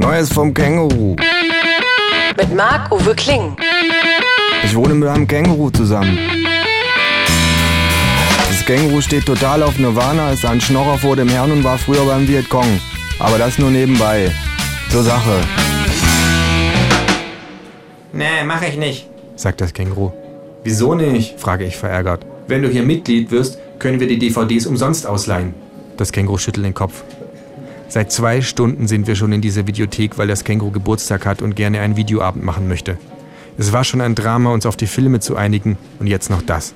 Neues vom Känguru. Mit Marc-Uwe Kling. Ich wohne mit einem Känguru zusammen. Das Känguru steht total auf Nirvana, ist ein Schnorrer vor dem Herrn und war früher beim Vietcong. Aber das nur nebenbei. Zur Sache, Nee, mach ich nicht. sagt das Känguru. Wieso nicht? Frage ich verärgert. Wenn du hier Mitglied wirst, können wir die DVDs umsonst ausleihen. Das Känguru schüttelt den Kopf. Seit zwei Stunden sind wir schon in dieser Videothek, weil das Känguru Geburtstag hat und gerne einen Videoabend machen möchte. Es war schon ein Drama, uns auf die Filme zu einigen und jetzt noch das,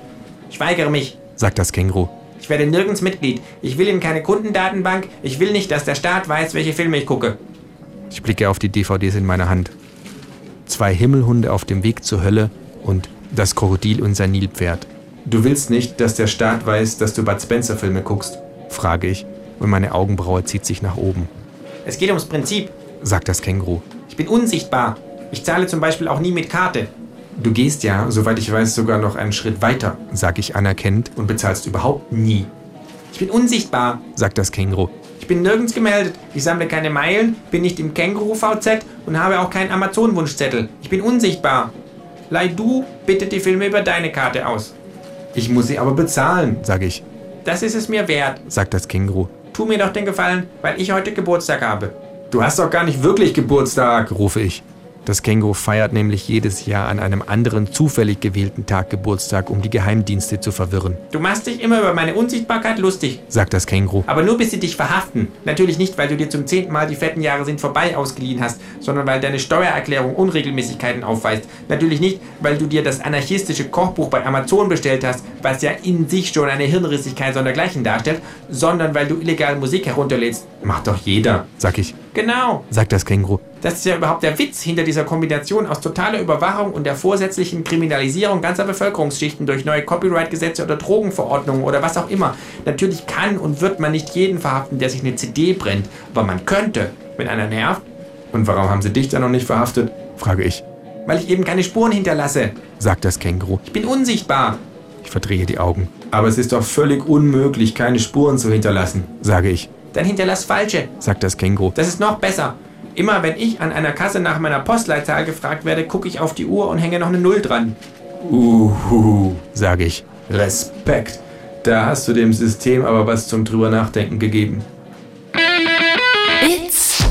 Ich weigere mich. sagt das Känguru. Ich werde nirgends Mitglied. Ich will in keine Kundendatenbank. Ich will nicht, dass der Staat weiß, welche Filme ich gucke. Ich blicke auf die DVDs in meiner Hand. Zwei Himmelhunde auf dem Weg zur Hölle und das Krokodil und sein Nilpferd, Du willst nicht, dass der Staat weiß, dass du Bud Spencer Filme guckst. frage ich und meine Augenbraue zieht sich nach oben, Es geht ums Prinzip. sagt das Känguru. Ich bin unsichtbar. Ich zahle zum Beispiel auch nie mit Karte. Du gehst ja, soweit ich weiß, sogar noch einen Schritt weiter Sag ich anerkennend, und bezahlst überhaupt nie. Ich bin unsichtbar. sagt das Känguru. Ich bin nirgends gemeldet. Ich sammle keine Meilen, bin nicht im Känguru-VZ und habe auch keinen Amazon-Wunschzettel. Ich bin unsichtbar. Leih du bitte die Filme über deine Karte aus. Ich muss sie aber bezahlen. Sage ich, Das ist es mir wert. sagt das Känguru. Tu mir doch den Gefallen, weil ich heute Geburtstag habe. Du hast doch gar nicht wirklich Geburtstag. rufe ich. Das Känguru feiert nämlich jedes Jahr an einem anderen zufällig gewählten Tag Geburtstag, um die Geheimdienste zu verwirren, Du machst dich immer über meine Unsichtbarkeit lustig. sagt das Känguru. Aber nur bis sie dich verhaften. Natürlich nicht, weil du dir zum zehnten Mal die fetten Jahre sind vorbei ausgeliehen hast, sondern weil deine Steuererklärung Unregelmäßigkeiten aufweist. Natürlich nicht, weil du dir das anarchistische Kochbuch bei Amazon bestellt hast, was ja in sich schon eine Hirnrissigkeit sondergleichen darstellt, sondern weil du illegal Musik herunterlädst. Macht doch jeder. Sag ich, Genau. sagt das Känguru. Das ist ja überhaupt der Witz hinter dieser Kombination aus totaler Überwachung und der vorsätzlichen Kriminalisierung ganzer Bevölkerungsschichten durch neue Copyright-Gesetze oder Drogenverordnungen oder was auch immer. Natürlich kann und wird man nicht jeden verhaften, der sich eine CD brennt, aber man könnte, wenn einer nervt, Und warum haben sie dich dann noch nicht verhaftet? Frage ich, weil ich eben keine Spuren hinterlasse. sagt das Känguru. Ich bin unsichtbar. Ich verdrehe die Augen, Aber es ist doch völlig unmöglich, keine Spuren zu hinterlassen. sage ich, dann hinterlass falsche, sagt das Känguru. Das ist noch besser. Immer wenn ich an einer Kasse nach meiner Postleitzahl gefragt werde, gucke ich auf die Uhr und hänge noch eine Null dran. Uhu, sage ich. Respekt. Da hast du dem System aber was zum drüber nachdenken gegeben. It's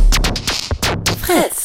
Fritz.